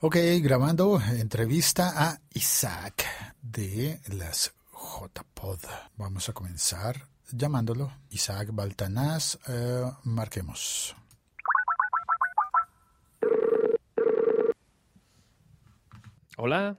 Ok, grabando entrevista a Isaac de las JPod. Vamos a comenzar llamándolo Isaac Baltanás. Eh, marquemos. Hola.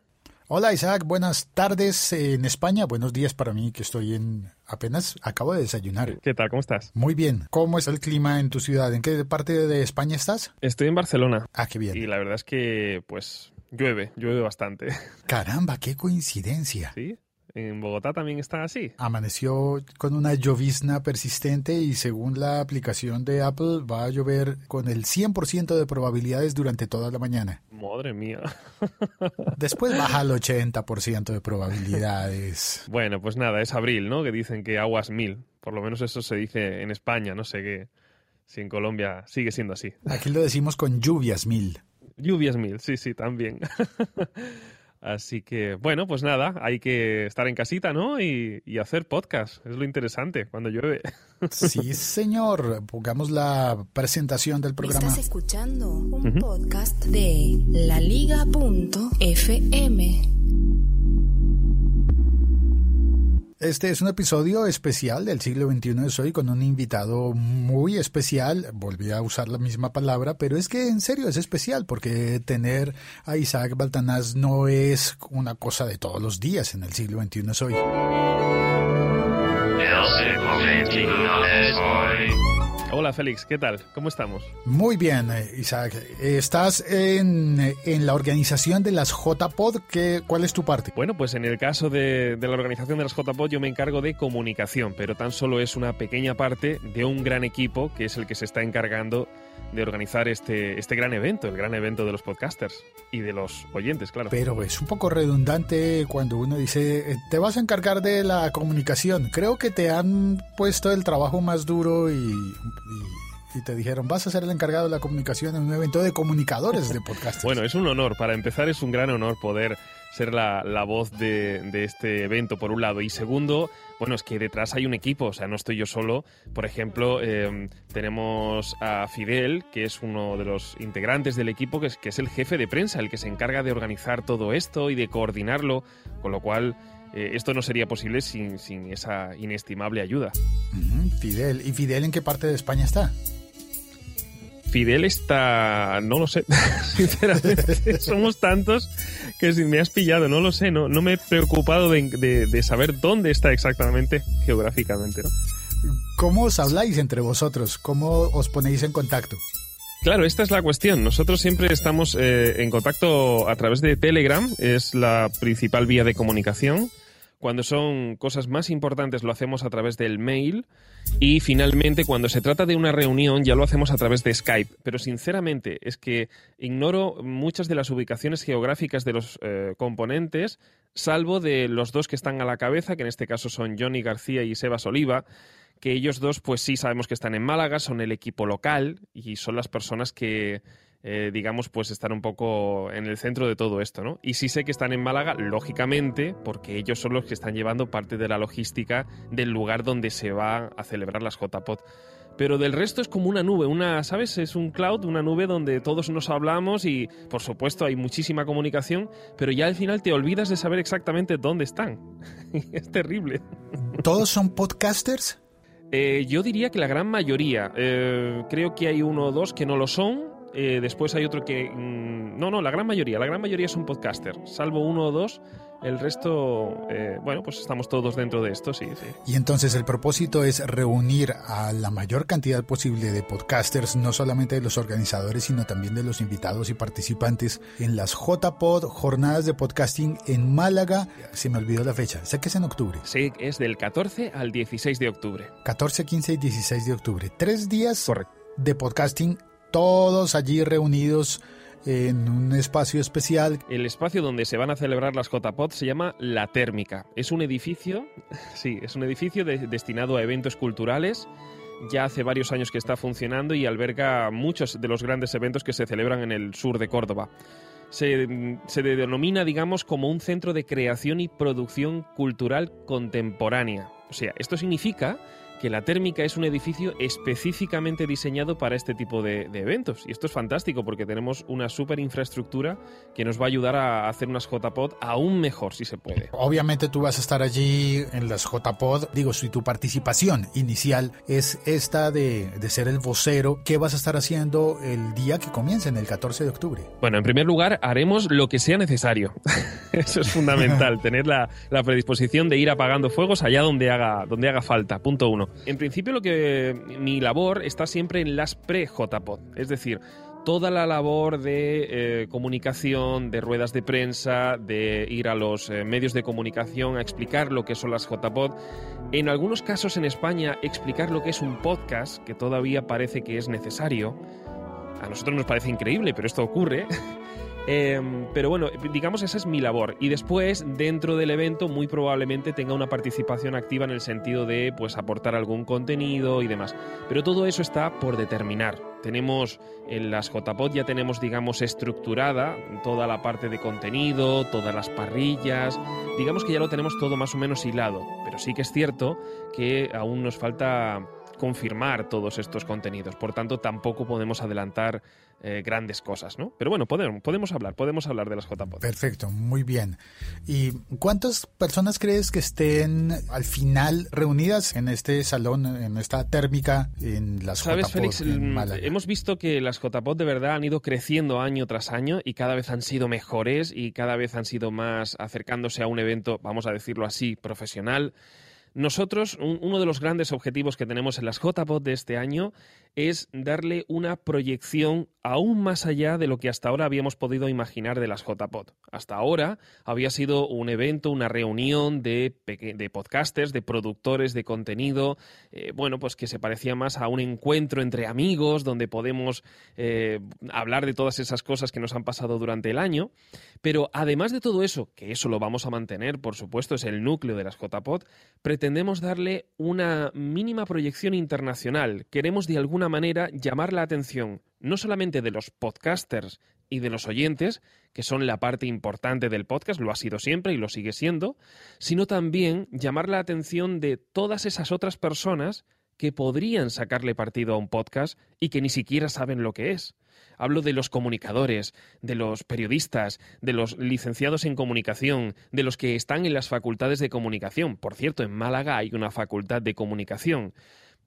Hola Isaac, buenas tardes en España, buenos días para mí que estoy en apenas acabo de desayunar. ¿Qué tal? ¿Cómo estás? Muy bien. ¿Cómo es el clima en tu ciudad? ¿En qué parte de España estás? Estoy en Barcelona. Ah, qué bien. Y la verdad es que pues llueve, llueve bastante. Caramba, qué coincidencia. Sí. En Bogotá también está así. Amaneció con una llovizna persistente y según la aplicación de Apple va a llover con el 100% de probabilidades durante toda la mañana. Madre mía. Después baja al 80% de probabilidades. Bueno, pues nada, es abril, ¿no? Que dicen que aguas mil. Por lo menos eso se dice en España, no sé qué. Si en Colombia sigue siendo así. Aquí lo decimos con lluvias mil. Lluvias mil, sí, sí, también. Así que, bueno, pues nada, hay que estar en casita, ¿no? Y, y, hacer podcast. Es lo interesante cuando llueve. Sí, señor. Pongamos la presentación del programa. Estás escuchando un uh -huh. podcast de laliga.fm. Este es un episodio especial del siglo XXI de hoy con un invitado muy especial. Volví a usar la misma palabra, pero es que en serio es especial porque tener a Isaac Baltanás no es una cosa de todos los días en el siglo XXI de hoy. Hola Félix, ¿qué tal? ¿Cómo estamos? Muy bien, Isaac. Estás en, en la organización de las JPod. ¿Qué, ¿Cuál es tu parte? Bueno, pues en el caso de, de, la organización de las JPod yo me encargo de comunicación, pero tan solo es una pequeña parte de un gran equipo que es el que se está encargando de organizar este, este gran evento, el gran evento de los podcasters y de los oyentes, claro. Pero es un poco redundante cuando uno dice, te vas a encargar de la comunicación. Creo que te han puesto el trabajo más duro y, y, y te dijeron, vas a ser el encargado de la comunicación en un evento de comunicadores de podcasters. bueno, es un honor. Para empezar, es un gran honor poder ser la, la voz de, de, este evento, por un lado. Y segundo, bueno, es que detrás hay un equipo, o sea, no estoy yo solo. Por ejemplo, eh, tenemos a Fidel, que es uno de los integrantes del equipo, que es, que es el jefe de prensa, el que se encarga de organizar todo esto y de coordinarlo, con lo cual... Eh, esto no sería posible sin, sin esa inestimable ayuda. Fidel. ¿Y Fidel en qué parte de España está? Fidel está. No lo sé. Sinceramente, somos tantos que si me has pillado, no lo sé. No, no me he preocupado de, de, de saber dónde está exactamente geográficamente. ¿no? ¿Cómo os habláis entre vosotros? ¿Cómo os ponéis en contacto? Claro, esta es la cuestión. Nosotros siempre estamos eh, en contacto a través de Telegram, es la principal vía de comunicación. Cuando son cosas más importantes lo hacemos a través del mail y finalmente cuando se trata de una reunión ya lo hacemos a través de Skype. Pero sinceramente es que ignoro muchas de las ubicaciones geográficas de los eh, componentes, salvo de los dos que están a la cabeza, que en este caso son Johnny García y Sebas Oliva, que ellos dos pues sí sabemos que están en Málaga, son el equipo local y son las personas que eh, digamos, pues están un poco en el centro de todo esto, ¿no? Y sí sé que están en Málaga, lógicamente, porque ellos son los que están llevando parte de la logística del lugar donde se va a celebrar las JPOT. Pero del resto es como una nube, una, ¿sabes? Es un cloud, una nube donde todos nos hablamos y, por supuesto, hay muchísima comunicación, pero ya al final te olvidas de saber exactamente dónde están. es terrible. ¿Todos son podcasters? Eh, yo diría que la gran mayoría. Eh, creo que hay uno o dos que no lo son, eh, después hay otro que... Mmm, no, no, la gran mayoría. La gran mayoría son podcaster. Salvo uno o dos. El resto, eh, bueno, pues estamos todos dentro de esto, sí, sí. Y entonces el propósito es reunir a la mayor cantidad posible de podcasters, no solamente de los organizadores, sino también de los invitados y participantes en las JPod, jornadas de podcasting en Málaga. Se me olvidó la fecha, sé que es en octubre. Sí, es del 14 al 16 de octubre. 14, 15 y 16 de octubre. Tres días Correcto. de podcasting todos allí reunidos en un espacio especial. El espacio donde se van a celebrar las JPOD se llama La Térmica. Es un edificio, sí, es un edificio de, destinado a eventos culturales. Ya hace varios años que está funcionando y alberga muchos de los grandes eventos que se celebran en el sur de Córdoba. Se denomina, digamos, como un centro de creación y producción cultural contemporánea. O sea, esto significa que la térmica es un edificio específicamente diseñado para este tipo de, eventos. Y esto es fantástico porque tenemos una super infraestructura que nos va a ayudar a hacer unas JPod aún mejor si se puede. Obviamente tú vas a estar allí en las JPod. Digo, si tu participación inicial es esta de, de ser el vocero, ¿qué vas a estar haciendo el día que comience, en el 14 de octubre? Bueno, en primer lugar, haremos lo que sea necesario. Eso es fundamental, tener la, la predisposición de ir apagando fuegos allá donde haga, donde haga falta. Punto uno. En principio, lo que mi labor está siempre en las pre-JPod, es decir, toda la labor de eh, comunicación, de ruedas de prensa, de ir a los eh, medios de comunicación a explicar lo que son las JPod. En algunos casos en España, explicar lo que es un podcast, que todavía parece que es necesario. A nosotros nos parece increíble, pero esto ocurre. Em, pero bueno, digamos esa es mi labor. Y después, dentro del evento, muy probablemente tenga una participación activa en el sentido de pues aportar algún contenido y demás. Pero todo eso está por determinar. Tenemos en las JPod ya tenemos, digamos, estructurada toda la parte de contenido, todas las parrillas. Digamos que ya lo tenemos todo más o menos hilado. Pero sí que es cierto que aún nos falta confirmar todos estos contenidos. Por tanto, tampoco podemos adelantar eh, grandes cosas, ¿no? Pero bueno, podemos, podemos hablar, podemos hablar de las JPod. Perfecto, muy bien. ¿Y cuántas personas crees que estén al final reunidas en este salón, en esta térmica, en las ¿Sabes, Félix? Hemos visto que las JPod de verdad han ido creciendo año tras año y cada vez han sido mejores y cada vez han sido más acercándose a un evento, vamos a decirlo así, profesional. Nosotros, uno de los grandes objetivos que tenemos en las JPOD de este año es darle una proyección aún más allá de lo que hasta ahora habíamos podido imaginar de las JPod. Hasta ahora había sido un evento, una reunión de, de podcasters, de productores de contenido, eh, bueno, pues que se parecía más a un encuentro entre amigos donde podemos eh, hablar de todas esas cosas que nos han pasado durante el año. Pero además de todo eso, que eso lo vamos a mantener, por supuesto, es el núcleo de las JPod, pretendemos darle una mínima proyección internacional. Queremos de alguna manera llamar la atención no solamente de los podcasters y de los oyentes, que son la parte importante del podcast, lo ha sido siempre y lo sigue siendo, sino también llamar la atención de todas esas otras personas que podrían sacarle partido a un podcast y que ni siquiera saben lo que es. Hablo de los comunicadores, de los periodistas, de los licenciados en comunicación, de los que están en las facultades de comunicación. Por cierto, en Málaga hay una facultad de comunicación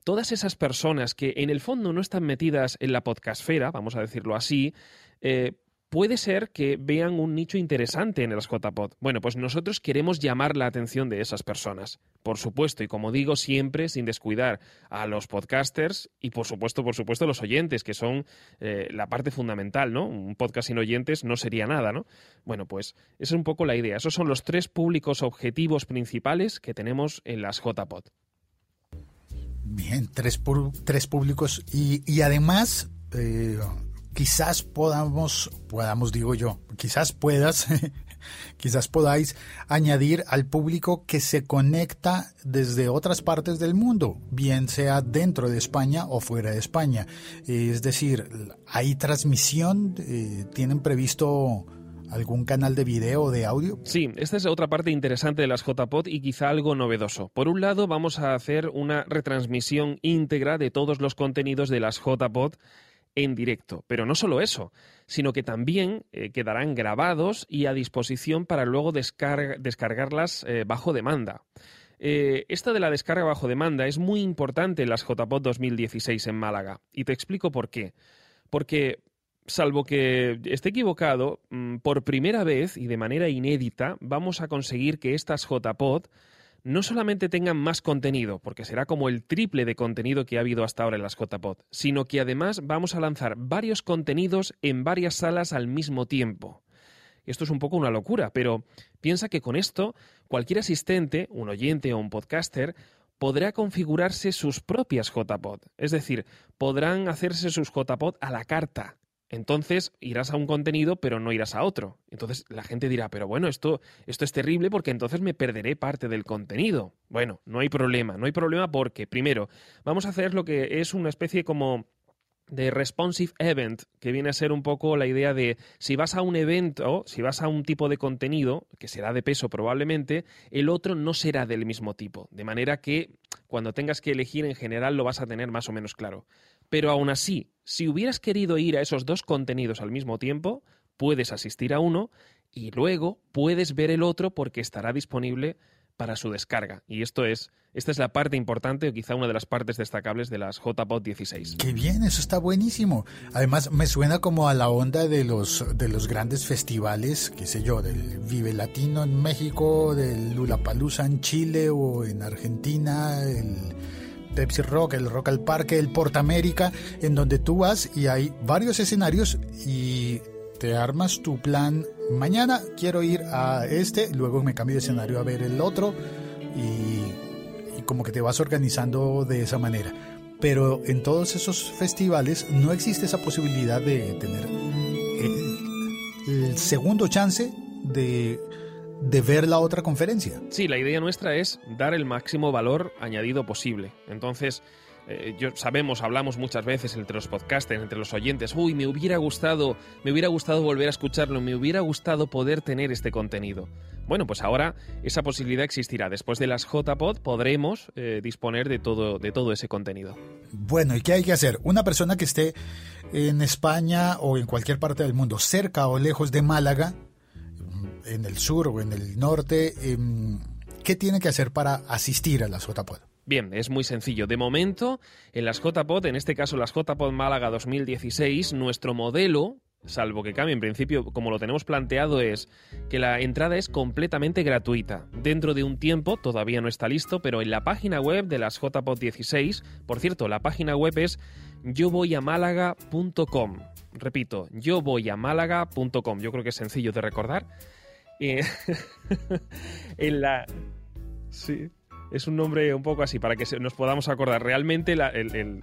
todas esas personas que en el fondo no están metidas en la podcastfera, vamos a decirlo así, eh, puede ser que vean un nicho interesante en las JPod. Bueno, pues nosotros queremos llamar la atención de esas personas. Por supuesto, y como digo, siempre sin descuidar a los podcasters y por supuesto, por supuesto, los oyentes, que son eh, la parte fundamental, ¿no? Un podcast sin oyentes no sería nada, ¿no? Bueno, pues esa es un poco la idea. Esos son los tres públicos objetivos principales que tenemos en las JPod. Bien, tres, tres públicos y, y además eh, quizás podamos, podamos digo yo, quizás puedas, quizás podáis añadir al público que se conecta desde otras partes del mundo, bien sea dentro de España o fuera de España. Es decir, ¿hay transmisión? Eh, ¿Tienen previsto ¿Algún canal de video o de audio? Sí, esta es otra parte interesante de las JPod y quizá algo novedoso. Por un lado, vamos a hacer una retransmisión íntegra de todos los contenidos de las JPod en directo. Pero no solo eso, sino que también eh, quedarán grabados y a disposición para luego descargarlas eh, bajo demanda. Eh, esta de la descarga bajo demanda es muy importante en las JPod 2016 en Málaga. Y te explico por qué. Porque salvo que esté equivocado, mm, por primera vez y de manera inédita vamos a conseguir que estas JPod no solamente tengan más contenido, porque será como el triple de contenido que ha habido hasta ahora en las JPod, sino que además vamos a lanzar varios contenidos en varias salas al mismo tiempo. Esto es un poco una locura, pero piensa que con esto cualquier asistente, un oyente o un podcaster, podrá configurarse sus propias JPod. Es decir, podrán hacerse sus JPod a la carta, entonces irás a un contenido pero no irás a otro. Entonces la gente dirá, pero bueno, esto, esto es terrible porque entonces me perderé parte del contenido. Bueno, no hay problema, no hay problema porque, primero, vamos a hacer lo que es una especie como de responsive event, que viene a ser un poco la idea de si vas a un evento, si vas a un tipo de contenido, que será de peso probablemente, el otro no será del mismo tipo. De manera que cuando tengas que elegir en general lo vas a tener más o menos claro. Pero aún así, si hubieras querido ir a esos dos contenidos al mismo tiempo, puedes asistir a uno y luego puedes ver el otro porque estará disponible para su descarga. Y esto es, esta es la parte importante o quizá una de las partes destacables de las JPOD 16. Qué bien, eso está buenísimo. Además, me suena como a la onda de los, de los grandes festivales, qué sé yo, del Vive Latino en México, del Lulapalooza en Chile o en Argentina, el Pepsi Rock, el Rock al Parque, el Porta América, en donde tú vas y hay varios escenarios y te armas tu plan. Mañana quiero ir a este, luego me cambio de escenario a ver el otro y, como que te vas organizando de esa manera. Pero en todos esos festivales no existe esa posibilidad de tener el, segundo chance de de ver la otra conferencia. Sí, la idea nuestra es dar el máximo valor añadido posible. Entonces, eh, yo sabemos, hablamos muchas veces entre los podcasters, entre los oyentes, uy, me hubiera gustado, me hubiera gustado volver a escucharlo, me hubiera gustado poder tener este contenido. Bueno, pues ahora esa posibilidad existirá. Después de las JPod podremos eh, disponer de todo, de todo ese contenido. Bueno, ¿y qué hay que hacer? Una persona que esté en España o en cualquier parte del mundo, cerca o lejos de Málaga, en el sur o en el norte, em, ¿qué tiene que hacer para asistir a las JPod? Bien, es muy sencillo. De momento, en las JPod, en este caso las JPod Málaga 2016, nuestro modelo, salvo que cambie en principio, como lo tenemos planteado, es que la entrada es completamente gratuita. Dentro de un tiempo, todavía no está listo, pero en la página web de las JPod 16, por cierto, la página web es yovoyamálaga.com. Repito, yovoyamálaga.com. Yo creo que es sencillo de recordar. Eh, en la... Sí es un nombre un poco así, para que nos podamos acordar. Realmente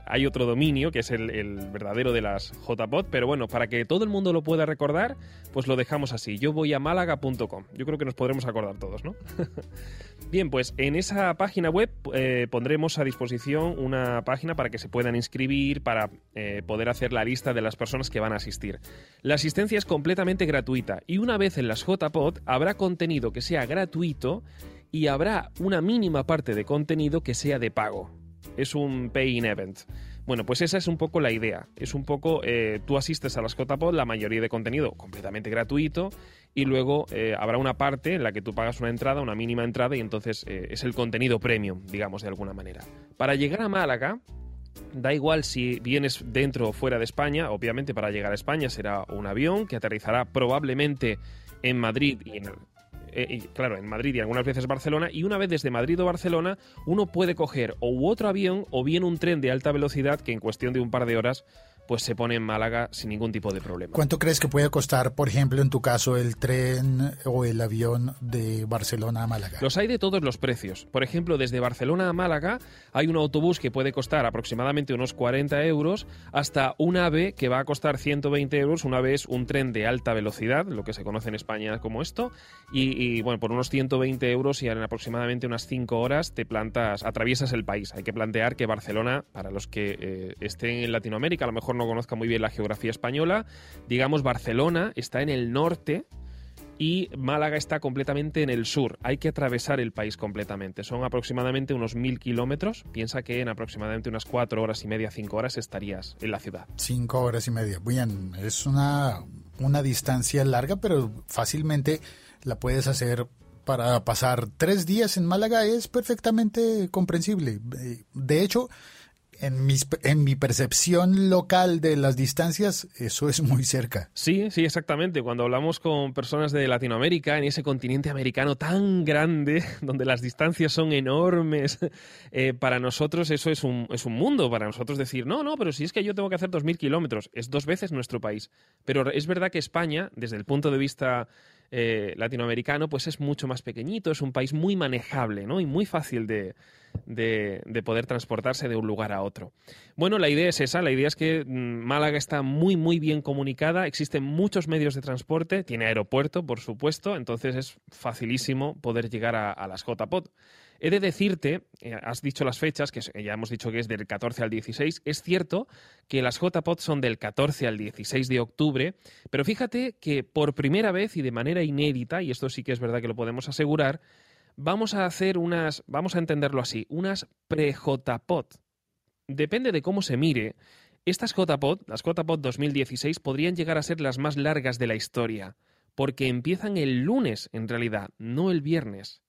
hay otro dominio, que es el, verdadero de las JPod, pero bueno, para que todo el mundo lo pueda recordar, pues lo dejamos así. Yo voy a málaga.com. Yo creo que nos podremos acordar todos, ¿no? Bien, pues en esa página web eh, pondremos a disposición una página para que se puedan inscribir, para eh, poder hacer la lista de las personas que van a asistir. La asistencia es completamente gratuita y una vez en las JPod habrá contenido que sea gratuito y habrá una mínima parte de contenido que sea de pago. Es un pay-in event. Bueno, pues esa es un poco la idea. Es un poco, eh, tú asistes a las JPod, la mayoría de contenido completamente gratuito, y luego eh, habrá una parte en la que tú pagas una entrada, una mínima entrada, y entonces eh, es el contenido premium, digamos, de alguna manera. Para llegar a Málaga, Da igual si vienes dentro o fuera de España, obviamente para llegar a España será un avión que aterrizará probablemente en Madrid y en eh, claro, en Madrid y algunas veces Barcelona, y una vez desde Madrid o Barcelona uno puede coger o otro avión o bien un tren de alta velocidad que en cuestión de un par de horas pues se pone en Málaga sin ningún tipo de problema. ¿Cuánto crees que puede costar, por ejemplo, en tu caso, el tren o el avión de Barcelona a Málaga? Los hay de todos los precios. Por ejemplo, desde Barcelona a Málaga hay un autobús que puede costar aproximadamente unos 40 euros hasta un AVE que va a costar 120 euros. Un AVE es un tren de alta velocidad, lo que se conoce en España como esto. Y, bueno, por unos 120 euros y en aproximadamente unas 5 horas te plantas, atraviesas el país. Hay que plantear que Barcelona, para los que eh, estén en Latinoamérica, a lo mejor no conozca muy bien la geografía española, digamos Barcelona está en el norte y Málaga está completamente en el sur. Hay que atravesar el país completamente. Son aproximadamente unos mil kilómetros. Piensa que en aproximadamente unas cuatro horas y media, cinco horas estarías en la ciudad. Cinco horas y media. Bien, es una, una distancia larga, pero fácilmente la puedes hacer para pasar tres días en Málaga. Es perfectamente comprensible. De hecho, en, mis, en mi percepción local de las distancias, eso es muy cerca. Sí, sí, exactamente. Cuando hablamos con personas de Latinoamérica, en ese continente americano tan grande, donde las distancias son enormes, eh, para nosotros eso es un, es un mundo. Para nosotros decir, no, no, pero si es que yo tengo que hacer 2.000 kilómetros, es dos veces nuestro país. Pero es verdad que España, desde el punto de vista eh, latinoamericano, pues es mucho más pequeñito, es un país muy manejable, ¿no? Y muy fácil de de, poder transportarse de un lugar a otro. Bueno, la idea es esa, la idea es que mm, Málaga está muy, muy bien comunicada, existen muchos medios de transporte, tiene aeropuerto, por supuesto, entonces es facilísimo poder llegar a, las JPOT. He de decirte, eh, has dicho las fechas, que ya hemos dicho que es del 14 al 16, es cierto que las JPOD son del 14 al 16 de octubre, pero fíjate que por primera vez y de manera inédita, y esto sí que es verdad que lo podemos asegurar, vamos a hacer unas, vamos a entenderlo así, unas pre-JPOD. Depende de cómo se mire, estas JPOD, las JPOD 2016, podrían llegar a ser las más largas de la historia, porque empiezan el lunes en realidad, no el viernes.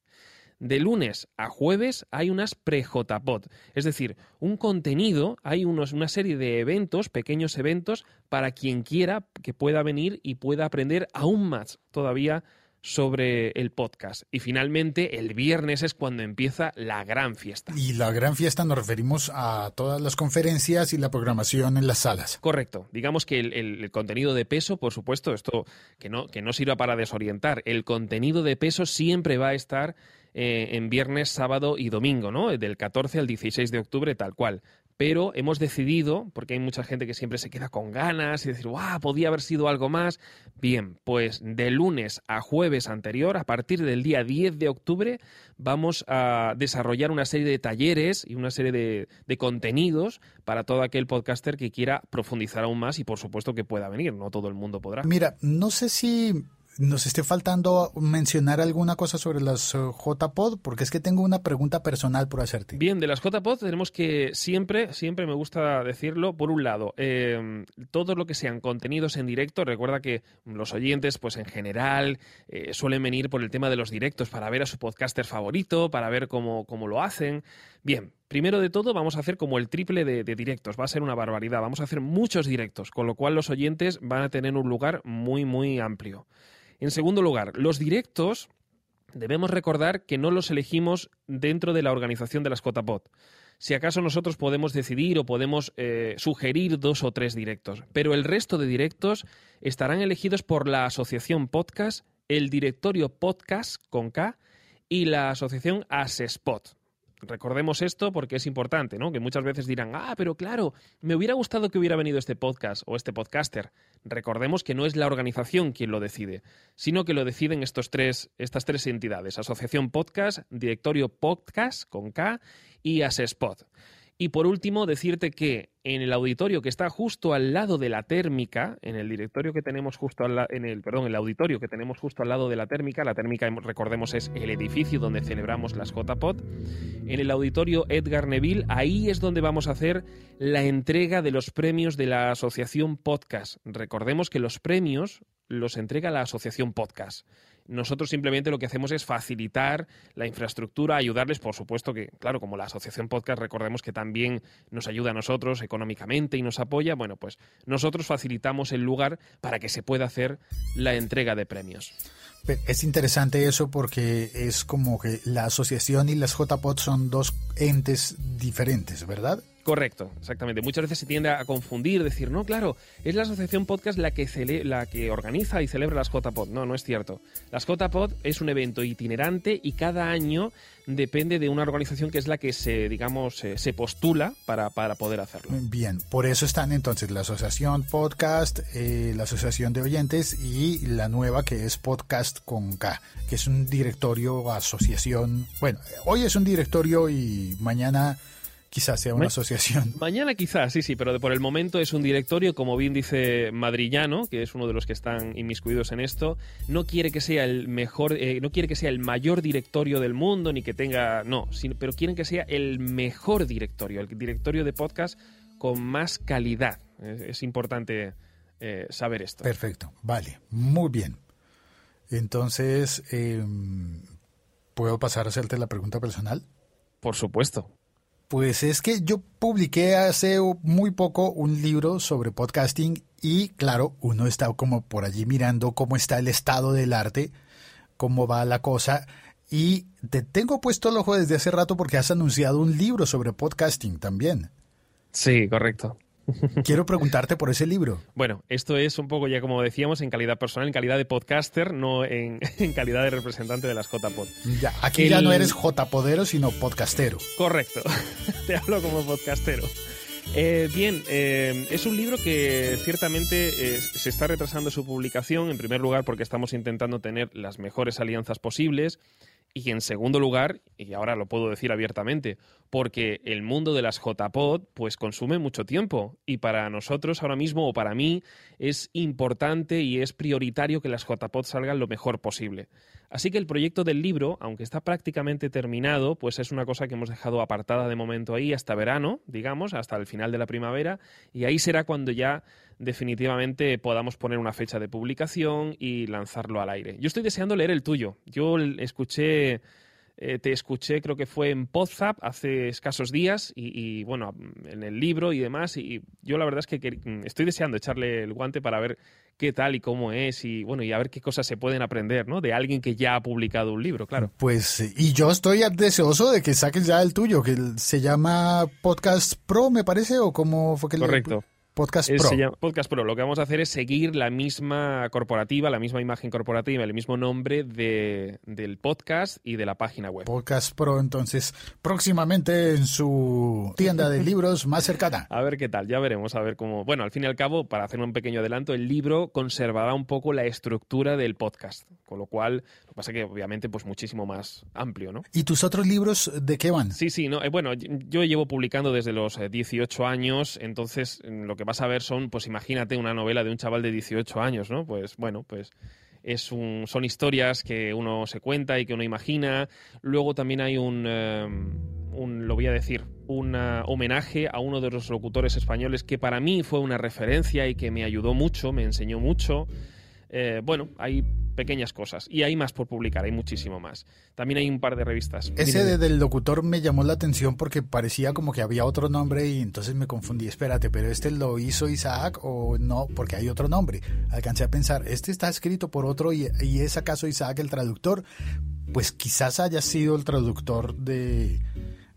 De lunes a jueves hay unas pre-JPOD, es decir, un contenido, hay unos, una serie de eventos, pequeños eventos, para quien quiera que pueda venir y pueda aprender aún más todavía sobre el podcast. Y finalmente, el viernes es cuando empieza la gran fiesta. Y la gran fiesta nos referimos a todas las conferencias y la programación en las salas. Correcto. Digamos que el, contenido de peso, por supuesto, esto que no, que no sirva para desorientar, el contenido de peso siempre va a estar eh, en viernes, sábado y domingo, ¿no? Del 14 al 16 de octubre, tal cual pero hemos decidido, porque hay mucha gente que siempre se queda con ganas y decir, ¡guau! Podía haber sido algo más. Bien, pues de lunes a jueves anterior, a partir del día 10 de octubre, vamos a desarrollar una serie de talleres y una serie de, de contenidos para todo aquel podcaster que quiera profundizar aún más y por supuesto que pueda venir, no todo el mundo podrá. Mira, no sé si nos esté faltando mencionar alguna cosa sobre las eh, JPod, porque es que tengo una pregunta personal por hacerte. Bien, de las JPod tenemos que siempre, siempre me gusta decirlo, por un lado, eh, todo lo que sean contenidos en directo, recuerda que los oyentes, pues en general, eh, suelen venir por el tema de los directos para ver a su podcaster favorito, para ver cómo, cómo lo hacen. Bien, primero de todo vamos a hacer como el triple de, directos, va a ser una barbaridad, vamos a hacer muchos directos, con lo cual los oyentes van a tener un lugar muy, muy amplio. En segundo lugar, los directos debemos recordar que no los elegimos dentro de la organización de las JPOT. Si acaso nosotros podemos decidir o podemos eh, sugerir dos o tres directos, pero el resto de directos estarán elegidos por la asociación podcast, el directorio podcast con K y la asociación Asespot. Recordemos esto porque es importante, ¿no? Que muchas veces dirán, ah, pero claro, me hubiera gustado que hubiera venido este podcast o este podcaster. Recordemos que no es la organización quien lo decide, sino que lo deciden estos tres, estas tres entidades, Asociación Podcast, Directorio Podcast con K y Asespot. Y por último, decirte que en el auditorio que está justo al lado de la térmica, en el directorio que tenemos justo al en el, perdón, el auditorio que tenemos justo al lado de la térmica, la térmica recordemos es el edificio donde celebramos las JPOT, en el auditorio Edgar Neville, ahí es donde vamos a hacer la entrega de los premios de la asociación Podcast. Recordemos que los premios los entrega la asociación Podcast. Nosotros simplemente lo que hacemos es facilitar la infraestructura, ayudarles, por supuesto que, claro, como la Asociación Podcast, recordemos que también nos ayuda a nosotros económicamente y nos apoya, bueno, pues nosotros facilitamos el lugar para que se pueda hacer la entrega de premios. Es interesante eso porque es como que la asociación y las JPOT son dos entes diferentes, ¿verdad? Correcto, exactamente. Muchas veces se tiende a confundir, decir, no, claro, es la asociación podcast la que, la que organiza y celebra las JPod. No, no es cierto. Las JPod es un evento itinerante y cada año depende de una organización que es la que se, digamos, se postula para, para poder hacerlo. Bien, por eso están entonces la asociación podcast, eh, la asociación de oyentes y la nueva que es podcast con K, que es un directorio, asociación. Bueno, hoy es un directorio y mañana Quizás sea una asociación. Mañana quizás, sí, sí, pero por el momento es un directorio, como bien dice Madrillano, que es uno de los que están inmiscuidos en esto. No quiere que sea el mejor, eh, no quiere que sea el mayor directorio del mundo, ni que tenga, no, pero quieren que sea el mejor directorio, el directorio de podcast con más calidad. Es, importante eh, saber esto. Perfecto, vale, muy bien. Entonces, em, ¿puedo pasar a hacerte la pregunta personal? Por supuesto. Pues es que yo publiqué hace muy poco un libro sobre podcasting y claro, uno está como por allí mirando cómo está el estado del arte, cómo va la cosa y te tengo puesto el ojo desde hace rato porque has anunciado un libro sobre podcasting también. Sí, correcto. Quiero preguntarte por ese libro. Bueno, esto es un poco ya como decíamos en calidad personal, en calidad de podcaster, no en, calidad de representante de las JPod. Ya, aquí ya no eres JPodero, sino podcastero. Correcto, te hablo como podcastero. Eh, bien, eh, es un libro que ciertamente eh, se está retrasando su publicación, en primer lugar porque estamos intentando tener las mejores alianzas posibles Y en segundo lugar, y ahora lo puedo decir abiertamente, porque el mundo de las JPod pues consume mucho tiempo y para nosotros ahora mismo o para mí es importante y es prioritario que las JPod salgan lo mejor posible. Así que el proyecto del libro, aunque está prácticamente terminado, pues es una cosa que hemos dejado apartada de momento ahí hasta verano, digamos, hasta el final de la primavera, y ahí será cuando ya definitivamente podamos poner una fecha de publicación y lanzarlo al aire. Yo estoy deseando leer el tuyo. Yo escuché, eh, te escuché, creo que fue en Podzap hace escasos días y, bueno, en el libro y demás. Y yo la verdad es que estoy deseando echarle el guante para ver qué tal y cómo es y bueno, y a ver qué cosas se pueden aprender, ¿no? De alguien que ya ha publicado un libro, claro. Pues y yo estoy deseoso de que saques ya el tuyo, que se llama Podcast Pro, me parece, o cómo fue que Correcto. Podcast Pro. Podcast Pro. Lo que vamos a hacer es seguir la misma corporativa, la misma imagen corporativa, el mismo nombre de, del podcast y de la página web. Podcast Pro, entonces, próximamente en su tienda de libros más cercana. A ver qué tal, ya veremos, a ver cómo. Bueno, al fin y al cabo, para hacer un pequeño adelanto, el libro conservará un poco la estructura del podcast, con lo cual, lo que pasa que obviamente, pues muchísimo más amplio, ¿no? ¿Y tus otros libros de qué van? Sí, sí, no, eh, bueno, yo llevo publicando desde los 18 eh, años, entonces lo que vas a ver son, pues imagínate una novela de un chaval de 18 años, ¿no? Pues bueno, pues es un, son historias que uno se cuenta y que uno imagina. Luego también hay un, em, un, lo voy a decir, un homenaje a uno de los locutores españoles que para mí fue una referencia y que me ayudó mucho, me enseñó mucho. Eh, bueno, hay pequeñas cosas. Y hay más por publicar, hay muchísimo más. También hay un par de revistas. Ese del locutor me llamó la atención porque parecía como que había otro nombre y entonces me confundí. Espérate, pero este lo hizo Isaac o no, porque hay otro nombre. Alcancé a pensar, este está escrito por otro y, y es acaso Isaac el traductor. Pues quizás haya sido el traductor de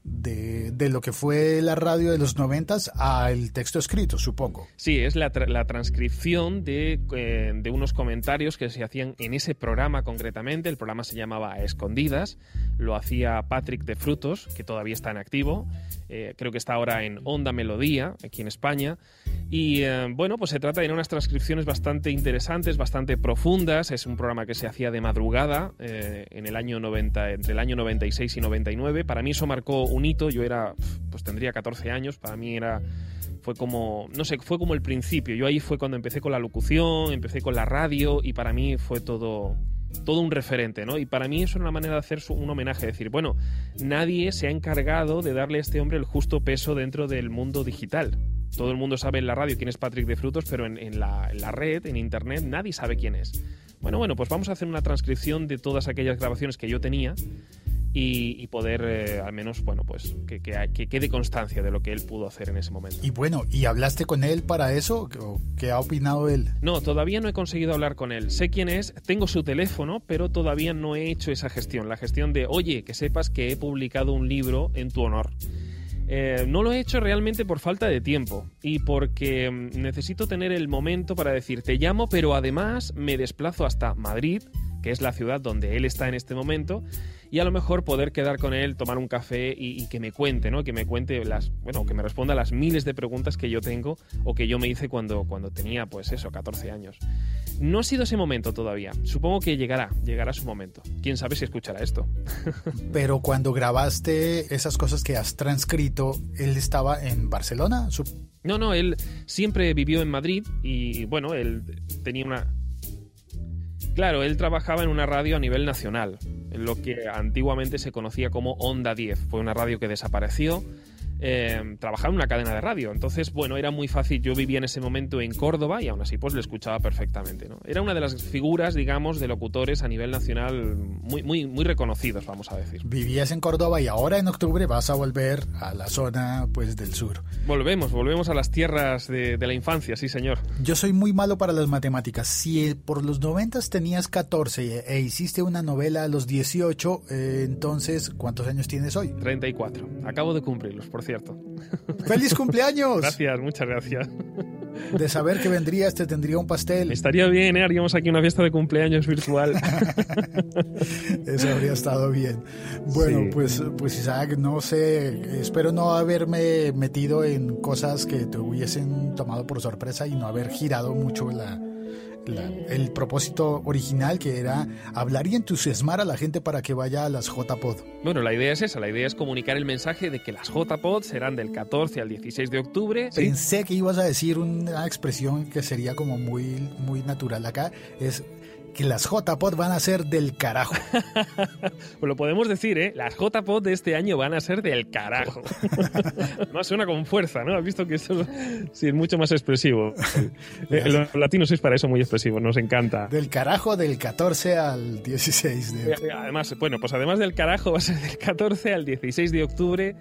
de, de, lo que fue la radio de los noventas al texto escrito, supongo. Sí, es la, la transcripción de, eh, de, unos comentarios que se hacían en ese programa concretamente. El programa se llamaba Escondidas, lo hacía Patrick de Frutos, que todavía está en activo. Eh, creo que está ahora en Onda Melodía, aquí en España. Y eh, bueno, pues se trata de unas transcripciones bastante interesantes, bastante profundas. Es un programa que se hacía de madrugada en el año 90, entre el año 96 y 99. Para mí eso marcó un hito, yo era, pues tendría 14 años, para mí era, fue como, no sé, fue como el principio. Yo ahí fue cuando empecé con la locución, empecé con la radio y para mí fue todo, todo un referente, ¿no? Y para mí eso era una manera de hacer un homenaje, decir, bueno, nadie se ha encargado de darle a este hombre el justo peso dentro del mundo digital. Todo el mundo sabe en la radio quién es Patrick de Frutos, pero en, la, en la red, en internet, nadie sabe quién es. Bueno, bueno, pues vamos a hacer una transcripción de todas aquellas grabaciones que yo tenía y, poder eh, al menos, bueno, pues que, que, quede constancia de lo que él pudo hacer en ese momento. Y bueno, ¿y hablaste con él para eso? ¿Qué ha opinado él? No, todavía no he conseguido hablar con él. Sé quién es, tengo su teléfono, pero todavía no he hecho esa gestión. La gestión de, oye, que sepas que he publicado un libro en tu honor. Eh, no lo he hecho realmente por falta de tiempo y porque mm, necesito tener el momento para decir te llamo, pero además me desplazo hasta Madrid, que es la ciudad donde él está en este momento, y a lo mejor poder quedar con él, tomar un café y, que me cuente, ¿no? Que me cuente las, bueno, que me responda las miles de preguntas que yo tengo o que yo me hice cuando, cuando tenía, pues eso, 14 años. No ha sido ese momento todavía. Supongo que llegará, llegará su momento. Quién sabe si escuchará esto. Pero cuando grabaste esas cosas que has transcrito, él estaba en Barcelona. No, no, él siempre vivió en Madrid y bueno, él tenía una Claro, él trabajaba en una radio a nivel nacional, en lo que antiguamente se conocía como Onda 10. Fue una radio que desapareció eh, trabajaba en una cadena de radio. Entonces, bueno, era muy fácil. Yo vivía en ese momento en Córdoba y aún así pues le escuchaba perfectamente. ¿no? Era una de las figuras, digamos, de locutores a nivel nacional muy, muy, muy reconocidos, vamos a decir. Vivías en Córdoba y ahora en octubre vas a volver a la zona pues del sur. Volvemos, volvemos a las tierras de, la infancia, sí señor. Yo soy muy malo para las matemáticas. Si por los 90 tenías 14 e hiciste una novela a los 18, eh, entonces, ¿cuántos años tienes hoy? 34. Acabo de cumplirlos, por cierto. ¡Feliz cumpleaños! Gracias, muchas gracias. De saber que vendrías, te tendría un pastel. Estaría bien, ¿eh? Haríamos aquí una fiesta de cumpleaños virtual. Eso habría estado bien. Bueno, pues, pues Isaac, no sé, espero no haberme metido en cosas que te hubiesen tomado por sorpresa y no haber girado mucho la, el propósito original que era hablar y entusiasmar a la gente para que vaya a las JPod. Bueno, la idea es esa, la idea es comunicar el mensaje de que las JPod serán del 14 al 16 de octubre. Pensé que ibas a decir una expresión que sería como muy, muy natural acá, es que las JPod van a ser del carajo. pues lo podemos decir, ¿eh? Las JPod de este año van a ser del carajo. no suena con fuerza, ¿no? Has visto que esto sí, es mucho más expresivo. Eh, los latinos sois para eso muy expresivos, nos encanta. Del carajo del 14 al 16 de octubre. Además, bueno, pues además del carajo va a ser del 14 al 16 de octubre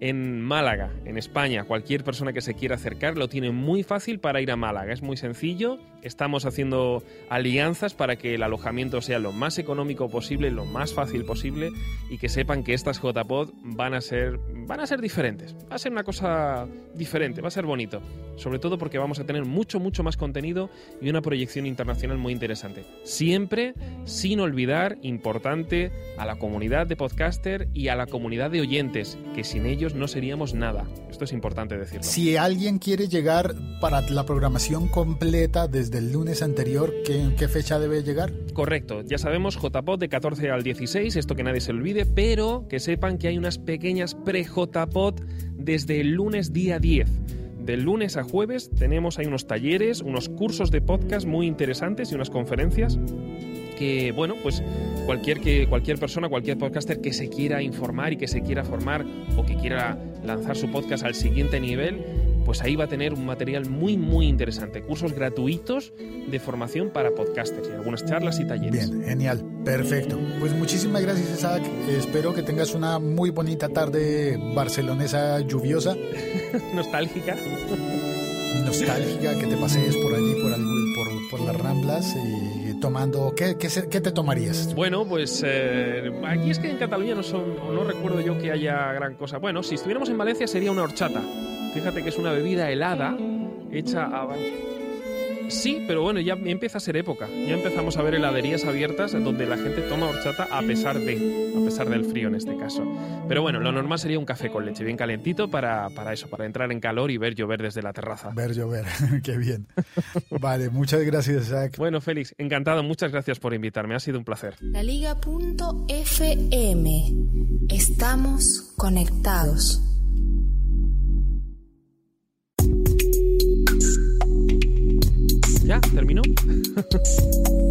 en Málaga, en España. Cualquier persona que se quiera acercar lo tiene muy fácil para ir a Málaga. Es muy sencillo. Estamos haciendo alianzas para que el alojamiento sea lo más económico posible, lo más fácil posible y que sepan que estas JPod van a ser van a ser diferentes. Va a ser una cosa diferente, va a ser bonito. Sobre todo porque vamos a tener mucho mucho más contenido y una proyección internacional muy interesante. Siempre sin olvidar importante a la comunidad de podcaster y a la comunidad de oyentes, que sin ellos no seríamos nada. Esto es importante decirlo. Si alguien quiere llegar para la programación completa desde el lunes anterior, ¿qué, qué fecha debe llegar? Correcto, ya sabemos JPod de 14 al 16, esto que nadie se olvide, pero que sepan que hay unas pequeñas pre-JPod desde el lunes día 10. De lunes a jueves tenemos ahí unos talleres, unos cursos de podcast muy interesantes y unas conferencias que, bueno, pues cualquier, que, cualquier persona, cualquier podcaster que se quiera informar y que se quiera formar o que quiera lanzar su podcast al siguiente nivel, pues ahí va a tener un material muy, muy interesante. Cursos gratuitos de formación para podcasters y algunas charlas y talleres. Bien, genial, perfecto. Pues muchísimas gracias, Isaac. Espero que tengas una muy bonita tarde barcelonesa lluviosa. Nostálgica. Nostálgica, que te pasees por allí, por, por, por las ramblas y tomando? ¿Qué, qué, qué te tomarías? Bueno, pues eh, aquí es que en Cataluña no, son, no recuerdo yo que haya gran cosa. Bueno, si estuviéramos en Valencia sería una horchata. Fíjate que es una bebida helada hecha a Sí, pero bueno, ya empieza a ser época. Ya empezamos a ver heladerías abiertas donde la gente toma horchata a pesar de, a pesar del frío en este caso. Pero bueno, lo normal sería un café con leche bien calentito para, para eso, para entrar en calor y ver llover desde la terraza. Ver llover, qué bien. vale, muchas gracias, Zach. Bueno, Félix, encantado, muchas gracias por invitarme, ha sido un placer. La Liga.fm. Estamos conectados. ¿Ya? ¿Terminó?